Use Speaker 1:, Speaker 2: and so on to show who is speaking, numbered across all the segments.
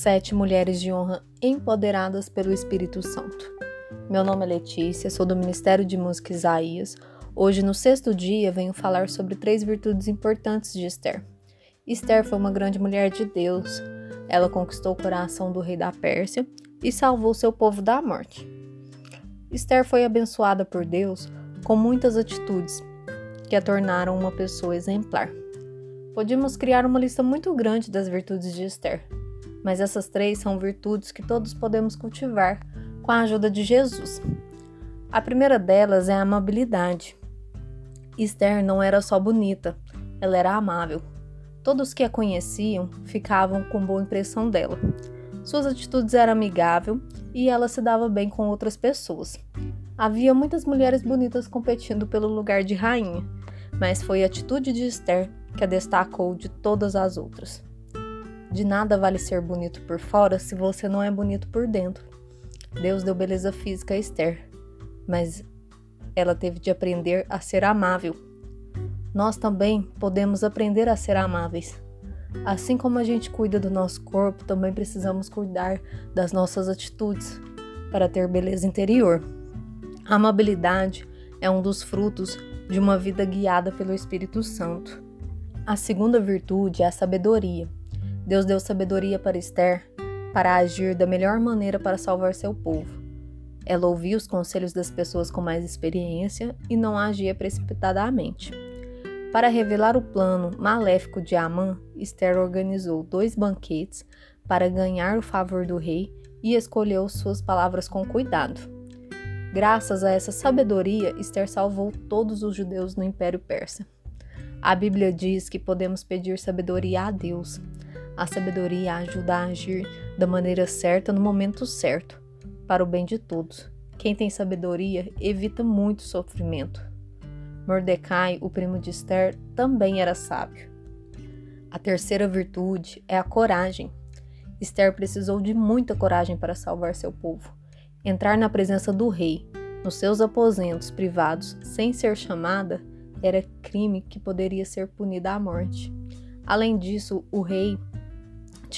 Speaker 1: Sete mulheres de honra empoderadas pelo Espírito Santo. Meu nome é Letícia, sou do Ministério de Música Isaías. Hoje, no sexto dia, venho falar sobre três virtudes importantes de Esther. Esther foi uma grande mulher de Deus. Ela conquistou o coração do rei da Pérsia e salvou seu povo da morte. Esther foi abençoada por Deus com muitas atitudes que a tornaram uma pessoa exemplar. Podíamos criar uma lista muito grande das virtudes de Esther, mas essas três são virtudes que todos podemos cultivar com a ajuda de Jesus. A primeira delas é a amabilidade. Esther não era só bonita, ela era amável. Todos que a conheciam ficavam com boa impressão dela. Suas atitudes eram amigáveis e ela se dava bem com outras pessoas. Havia muitas mulheres bonitas competindo pelo lugar de rainha, mas foi a atitude de Esther que a destacou de todas as outras. De nada vale ser bonito por fora se você não é bonito por dentro. Deus deu beleza física a Esther, mas ela teve de aprender a ser amável. Nós também podemos aprender a ser amáveis. Assim como a gente cuida do nosso corpo, também precisamos cuidar das nossas atitudes para ter beleza interior. A amabilidade é um dos frutos de uma vida guiada pelo Espírito Santo. A segunda virtude é a sabedoria. Deus deu sabedoria para Esther para agir da melhor maneira para salvar seu povo. Ela ouvia os conselhos das pessoas com mais experiência e não agia precipitadamente. Para revelar o plano maléfico de Amã, Esther organizou dois banquetes para ganhar o favor do rei e escolheu suas palavras com cuidado. Graças a essa sabedoria, Esther salvou todos os judeus no Império Persa. A Bíblia diz que podemos pedir sabedoria a Deus, a sabedoria ajuda a agir da maneira certa no momento certo, para o bem de todos. Quem tem sabedoria evita muito sofrimento. Mordecai, o primo de Esther, também era sábio. A terceira virtude é a coragem. Esther precisou de muita coragem para salvar seu povo. Entrar na presença do rei, nos seus aposentos privados, sem ser chamada, era crime que poderia ser punido à morte. Além disso, o rei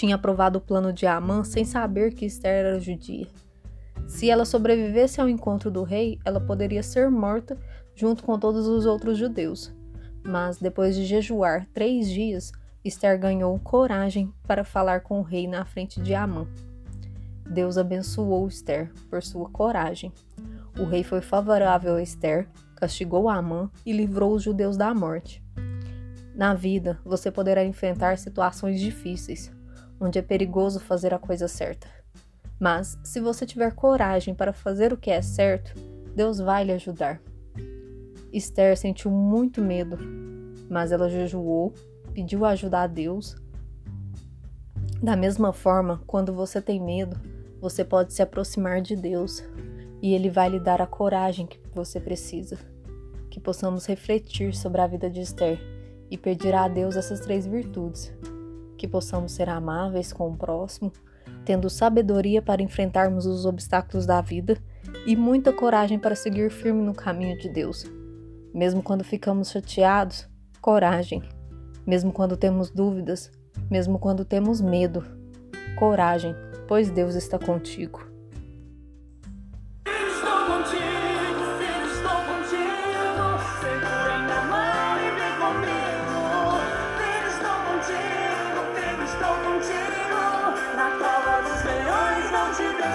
Speaker 1: tinha aprovado o plano de Amã sem saber que Esther era judia. Se ela sobrevivesse ao encontro do rei, ela poderia ser morta junto com todos os outros judeus. Mas depois de jejuar três dias, Esther ganhou coragem para falar com o rei na frente de Amã. Deus abençoou Esther por sua coragem. O rei foi favorável a Esther, castigou Amã e livrou os judeus da morte. Na vida, você poderá enfrentar situações difíceis, onde é perigoso fazer a coisa certa. Mas, se você tiver coragem para fazer o que é certo, Deus vai lhe ajudar. Esther sentiu muito medo, mas ela jejuou, pediu ajuda a Deus. Da mesma forma, quando você tem medo, você pode se aproximar de Deus e Ele vai lhe dar a coragem que você precisa. Que possamos refletir sobre a vida de Esther e pedir a Deus essas três virtudes que possamos ser amáveis com o próximo, tendo sabedoria para enfrentarmos os obstáculos da vida e muita coragem para seguir firme no caminho de Deus. Mesmo quando ficamos chateados, coragem. Mesmo quando temos dúvidas, mesmo quando temos medo, coragem, pois Deus está contigo.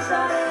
Speaker 1: sorry.